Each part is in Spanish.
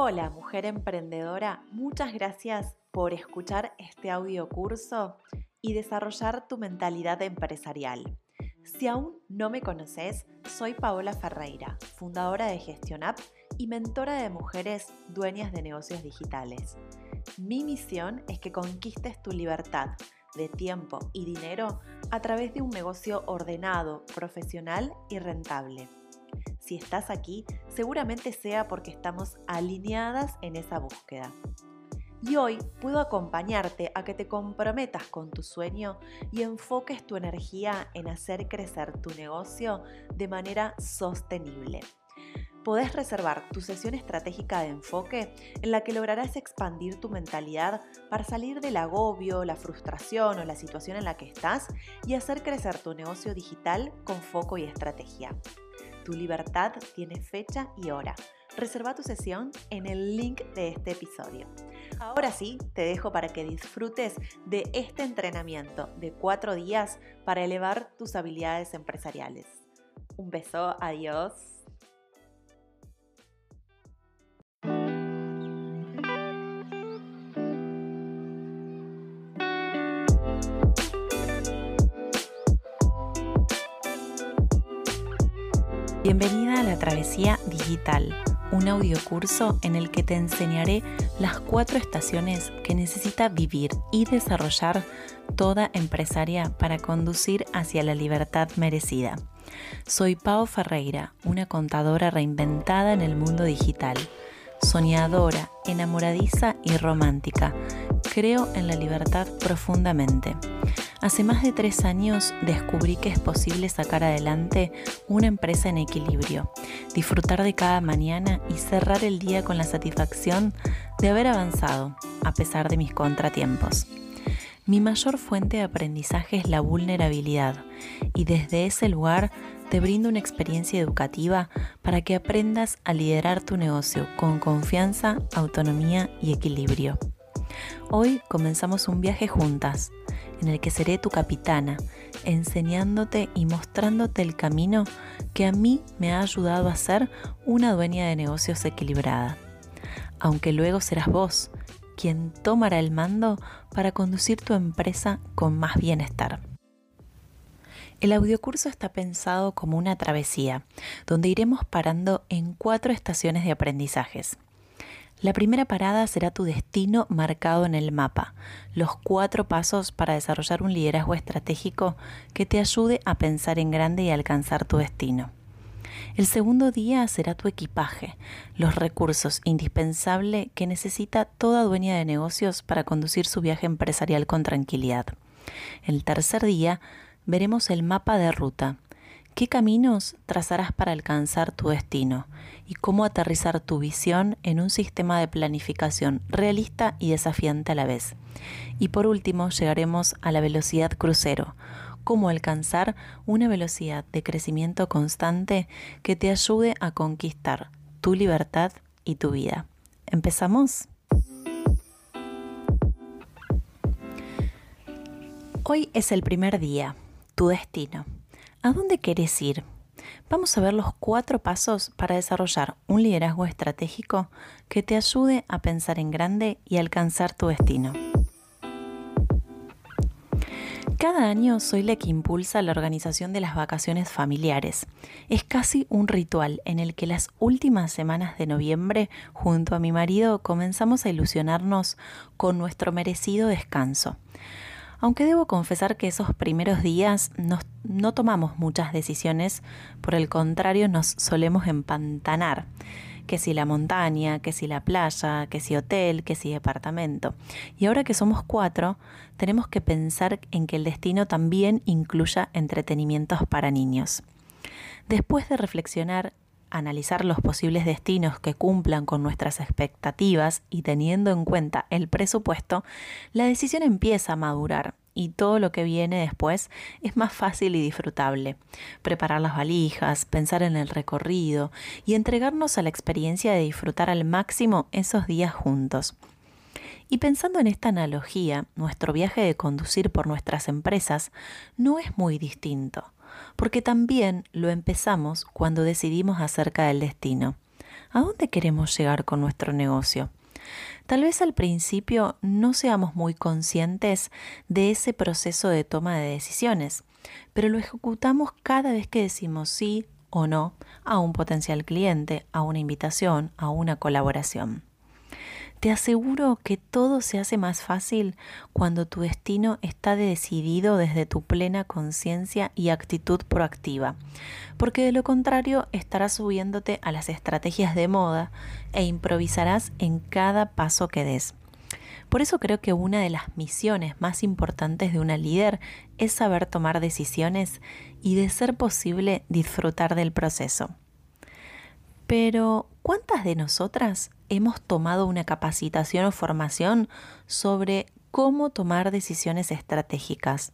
Hola mujer emprendedora, muchas gracias por escuchar este audio curso y desarrollar tu mentalidad empresarial. Si aún no me conoces, soy Paola Ferreira, fundadora de GestionApp y mentora de mujeres dueñas de negocios digitales. Mi misión es que conquistes tu libertad de tiempo y dinero a través de un negocio ordenado, profesional y rentable. Si estás aquí, seguramente sea porque estamos alineadas en esa búsqueda. Y hoy puedo acompañarte a que te comprometas con tu sueño y enfoques tu energía en hacer crecer tu negocio de manera sostenible. Podés reservar tu sesión estratégica de enfoque en la que lograrás expandir tu mentalidad para salir del agobio, la frustración o la situación en la que estás y hacer crecer tu negocio digital con foco y estrategia. Tu libertad tiene fecha y hora. Reserva tu sesión en el link de este episodio. Ahora sí, te dejo para que disfrutes de este entrenamiento de cuatro días para elevar tus habilidades empresariales. Un beso, adiós. Bienvenida a la Travesía Digital, un audiocurso en el que te enseñaré las cuatro estaciones que necesita vivir y desarrollar toda empresaria para conducir hacia la libertad merecida. Soy Pau Ferreira, una contadora reinventada en el mundo digital, soñadora, enamoradiza y romántica. Creo en la libertad profundamente. Hace más de tres años descubrí que es posible sacar adelante una empresa en equilibrio, disfrutar de cada mañana y cerrar el día con la satisfacción de haber avanzado a pesar de mis contratiempos. Mi mayor fuente de aprendizaje es la vulnerabilidad y desde ese lugar te brindo una experiencia educativa para que aprendas a liderar tu negocio con confianza, autonomía y equilibrio. Hoy comenzamos un viaje juntas en el que seré tu capitana, enseñándote y mostrándote el camino que a mí me ha ayudado a ser una dueña de negocios equilibrada. Aunque luego serás vos quien tomará el mando para conducir tu empresa con más bienestar. El audiocurso está pensado como una travesía, donde iremos parando en cuatro estaciones de aprendizajes. La primera parada será tu destino marcado en el mapa, los cuatro pasos para desarrollar un liderazgo estratégico que te ayude a pensar en grande y alcanzar tu destino. El segundo día será tu equipaje, los recursos indispensables que necesita toda dueña de negocios para conducir su viaje empresarial con tranquilidad. El tercer día veremos el mapa de ruta, ¿Qué caminos trazarás para alcanzar tu destino? ¿Y cómo aterrizar tu visión en un sistema de planificación realista y desafiante a la vez? Y por último, llegaremos a la velocidad crucero. ¿Cómo alcanzar una velocidad de crecimiento constante que te ayude a conquistar tu libertad y tu vida? ¿Empezamos? Hoy es el primer día, tu destino. ¿A dónde querés ir? Vamos a ver los cuatro pasos para desarrollar un liderazgo estratégico que te ayude a pensar en grande y alcanzar tu destino. Cada año soy la que impulsa la organización de las vacaciones familiares. Es casi un ritual en el que las últimas semanas de noviembre, junto a mi marido, comenzamos a ilusionarnos con nuestro merecido descanso aunque debo confesar que esos primeros días no tomamos muchas decisiones, por el contrario nos solemos empantanar, que si la montaña, que si la playa, que si hotel, que si departamento. Y ahora que somos cuatro, tenemos que pensar en que el destino también incluya entretenimientos para niños. Después de reflexionar analizar los posibles destinos que cumplan con nuestras expectativas y teniendo en cuenta el presupuesto, la decisión empieza a madurar y todo lo que viene después es más fácil y disfrutable. Preparar las valijas, pensar en el recorrido y entregarnos a la experiencia de disfrutar al máximo esos días juntos. Y pensando en esta analogía, nuestro viaje de conducir por nuestras empresas no es muy distinto porque también lo empezamos cuando decidimos acerca del destino. ¿A dónde queremos llegar con nuestro negocio? Tal vez al principio no seamos muy conscientes de ese proceso de toma de decisiones, pero lo ejecutamos cada vez que decimos sí o no a un potencial cliente, a una invitación, a una colaboración. Te aseguro que todo se hace más fácil cuando tu destino está decidido desde tu plena conciencia y actitud proactiva, porque de lo contrario estarás subiéndote a las estrategias de moda e improvisarás en cada paso que des. Por eso creo que una de las misiones más importantes de una líder es saber tomar decisiones y de ser posible disfrutar del proceso. Pero, ¿cuántas de nosotras hemos tomado una capacitación o formación sobre cómo tomar decisiones estratégicas?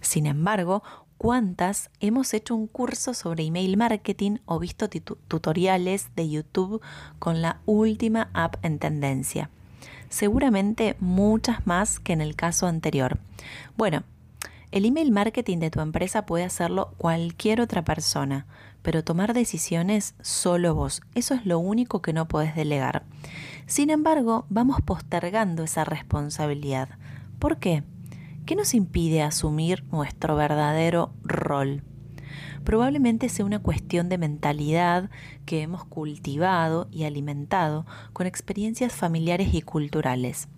Sin embargo, ¿cuántas hemos hecho un curso sobre email marketing o visto tutoriales de YouTube con la última app en tendencia? Seguramente muchas más que en el caso anterior. Bueno, el email marketing de tu empresa puede hacerlo cualquier otra persona, pero tomar decisiones solo vos. Eso es lo único que no podés delegar. Sin embargo, vamos postergando esa responsabilidad. ¿Por qué? ¿Qué nos impide asumir nuestro verdadero rol? Probablemente sea una cuestión de mentalidad que hemos cultivado y alimentado con experiencias familiares y culturales.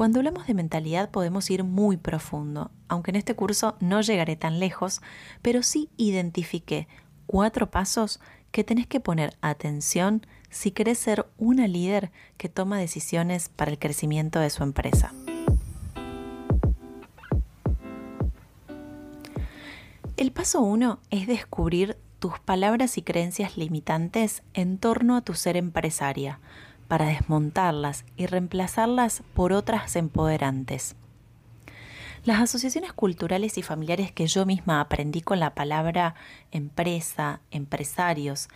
Cuando hablamos de mentalidad podemos ir muy profundo, aunque en este curso no llegaré tan lejos, pero sí identifiqué cuatro pasos que tenés que poner atención si querés ser una líder que toma decisiones para el crecimiento de su empresa. El paso uno es descubrir tus palabras y creencias limitantes en torno a tu ser empresaria para desmontarlas y reemplazarlas por otras empoderantes. Las asociaciones culturales y familiares que yo misma aprendí con la palabra empresa, empresarios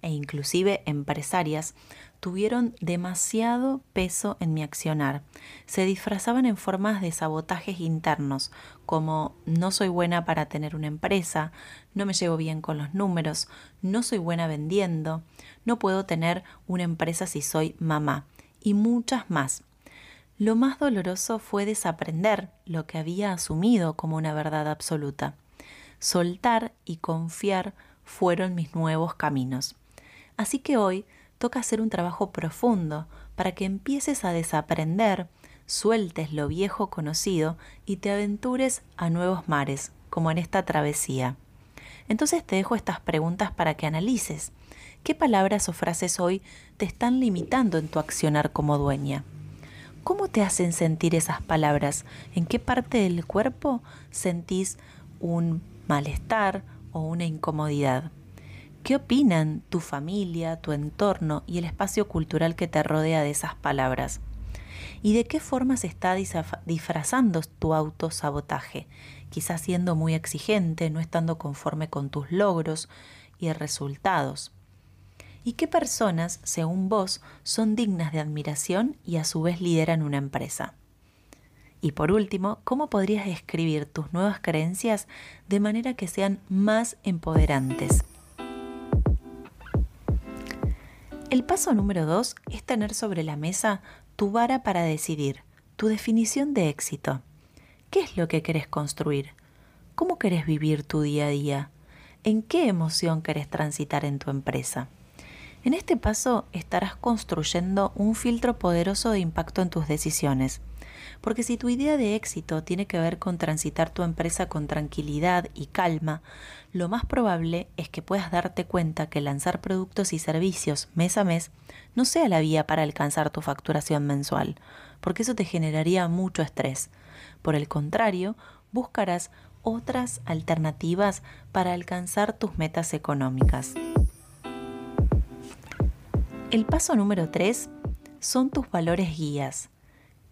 e inclusive empresarias tuvieron demasiado peso en mi accionar. Se disfrazaban en formas de sabotajes internos, como no soy buena para tener una empresa, no me llevo bien con los números, no soy buena vendiendo, no puedo tener una empresa si soy mamá, y muchas más. Lo más doloroso fue desaprender lo que había asumido como una verdad absoluta. Soltar y confiar fueron mis nuevos caminos. Así que hoy toca hacer un trabajo profundo para que empieces a desaprender, sueltes lo viejo conocido y te aventures a nuevos mares, como en esta travesía. Entonces te dejo estas preguntas para que analices. ¿Qué palabras o frases hoy te están limitando en tu accionar como dueña? ¿Cómo te hacen sentir esas palabras? ¿En qué parte del cuerpo sentís un malestar o una incomodidad? ¿Qué opinan tu familia, tu entorno y el espacio cultural que te rodea de esas palabras? ¿Y de qué forma se está disfrazando tu autosabotaje? Quizás siendo muy exigente, no estando conforme con tus logros y resultados. ¿Y qué personas, según vos, son dignas de admiración y a su vez lideran una empresa? Y por último, ¿cómo podrías escribir tus nuevas creencias de manera que sean más empoderantes? El paso número dos es tener sobre la mesa tu vara para decidir, tu definición de éxito. ¿Qué es lo que querés construir? ¿Cómo querés vivir tu día a día? ¿En qué emoción querés transitar en tu empresa? En este paso estarás construyendo un filtro poderoso de impacto en tus decisiones porque si tu idea de éxito tiene que ver con transitar tu empresa con tranquilidad y calma, lo más probable es que puedas darte cuenta que lanzar productos y servicios mes a mes no sea la vía para alcanzar tu facturación mensual, porque eso te generaría mucho estrés. Por el contrario, buscarás otras alternativas para alcanzar tus metas económicas. El paso número 3 son tus valores guías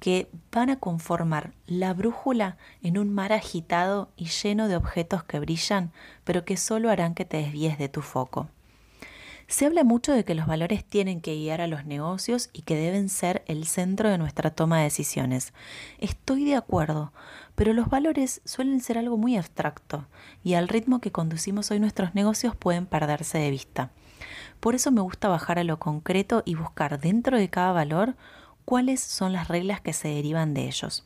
que van a conformar la brújula en un mar agitado y lleno de objetos que brillan, pero que solo harán que te desvíes de tu foco. Se habla mucho de que los valores tienen que guiar a los negocios y que deben ser el centro de nuestra toma de decisiones. Estoy de acuerdo, pero los valores suelen ser algo muy abstracto y al ritmo que conducimos hoy nuestros negocios pueden perderse de vista. Por eso me gusta bajar a lo concreto y buscar dentro de cada valor cuáles son las reglas que se derivan de ellos.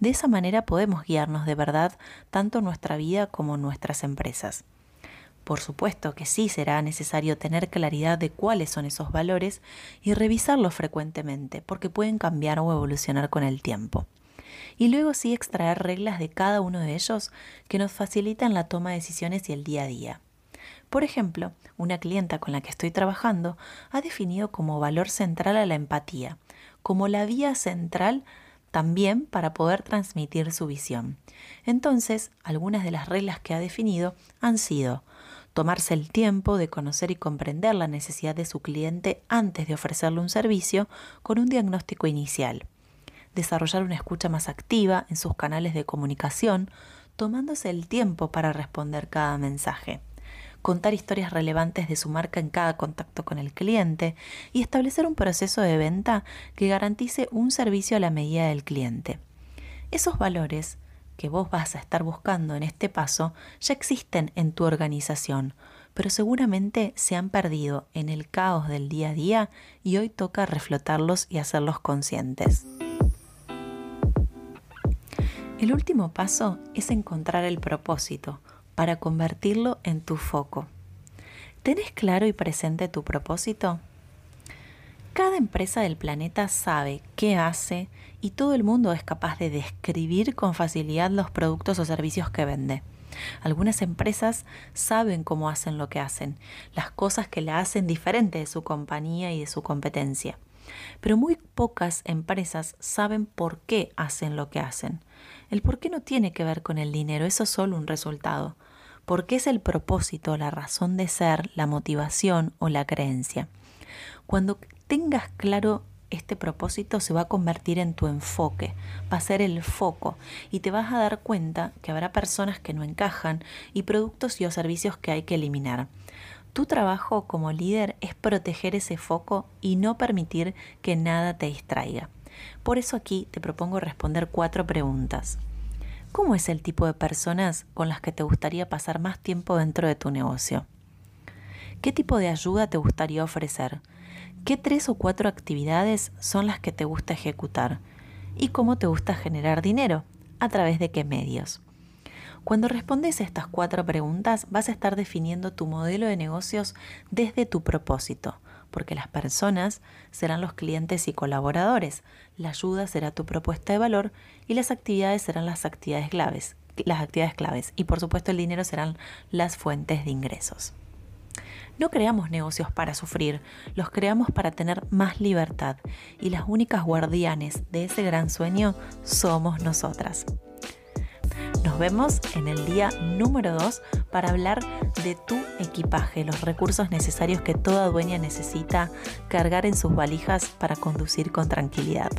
De esa manera podemos guiarnos de verdad tanto nuestra vida como nuestras empresas. Por supuesto que sí será necesario tener claridad de cuáles son esos valores y revisarlos frecuentemente, porque pueden cambiar o evolucionar con el tiempo. Y luego sí extraer reglas de cada uno de ellos que nos facilitan la toma de decisiones y el día a día. Por ejemplo, una clienta con la que estoy trabajando ha definido como valor central a la empatía, como la vía central también para poder transmitir su visión. Entonces, algunas de las reglas que ha definido han sido tomarse el tiempo de conocer y comprender la necesidad de su cliente antes de ofrecerle un servicio con un diagnóstico inicial, desarrollar una escucha más activa en sus canales de comunicación, tomándose el tiempo para responder cada mensaje contar historias relevantes de su marca en cada contacto con el cliente y establecer un proceso de venta que garantice un servicio a la medida del cliente. Esos valores que vos vas a estar buscando en este paso ya existen en tu organización, pero seguramente se han perdido en el caos del día a día y hoy toca reflotarlos y hacerlos conscientes. El último paso es encontrar el propósito, para convertirlo en tu foco. ¿Tenés claro y presente tu propósito? Cada empresa del planeta sabe qué hace y todo el mundo es capaz de describir con facilidad los productos o servicios que vende. Algunas empresas saben cómo hacen lo que hacen, las cosas que la hacen diferente de su compañía y de su competencia. Pero muy pocas empresas saben por qué hacen lo que hacen. El por qué no tiene que ver con el dinero, eso es solo un resultado. Porque es el propósito, la razón de ser, la motivación o la creencia. Cuando tengas claro este propósito se va a convertir en tu enfoque, va a ser el foco y te vas a dar cuenta que habrá personas que no encajan y productos y o servicios que hay que eliminar. Tu trabajo como líder es proteger ese foco y no permitir que nada te distraiga. Por eso aquí te propongo responder cuatro preguntas. ¿Cómo es el tipo de personas con las que te gustaría pasar más tiempo dentro de tu negocio? ¿Qué tipo de ayuda te gustaría ofrecer? ¿Qué tres o cuatro actividades son las que te gusta ejecutar? ¿Y cómo te gusta generar dinero? ¿A través de qué medios? Cuando respondes estas cuatro preguntas vas a estar definiendo tu modelo de negocios desde tu propósito, porque las personas serán los clientes y colaboradores, la ayuda será tu propuesta de valor y las actividades serán las actividades claves, las actividades claves y por supuesto el dinero serán las fuentes de ingresos. No creamos negocios para sufrir, los creamos para tener más libertad y las únicas guardianes de ese gran sueño somos nosotras. Nos vemos en el día número 2 para hablar de tu equipaje, los recursos necesarios que toda dueña necesita cargar en sus valijas para conducir con tranquilidad.